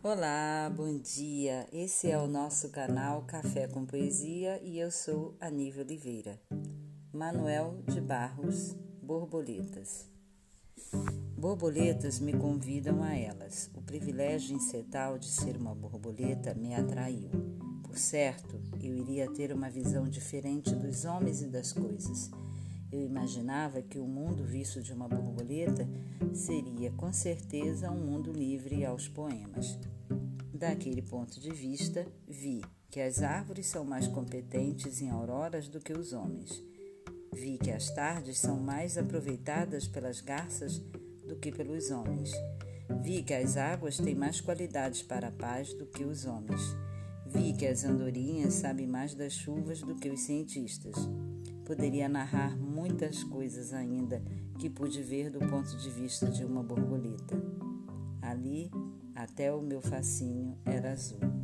Olá, bom dia. Esse é o nosso canal Café com Poesia e eu sou Anível Oliveira. Manuel de Barros, Borboletas. Borboletas me convidam a elas. O privilégio incetal de ser uma borboleta me atraiu. Por certo, eu iria ter uma visão diferente dos homens e das coisas. Eu imaginava que o mundo visto de uma borboleta seria com certeza um mundo livre aos poemas. Daquele ponto de vista, vi que as árvores são mais competentes em auroras do que os homens. Vi que as tardes são mais aproveitadas pelas garças do que pelos homens. Vi que as águas têm mais qualidades para a paz do que os homens. Vi que as andorinhas sabem mais das chuvas do que os cientistas. Poderia narrar muitas coisas ainda que pude ver do ponto de vista de uma borboleta. Ali, até o meu facinho era azul.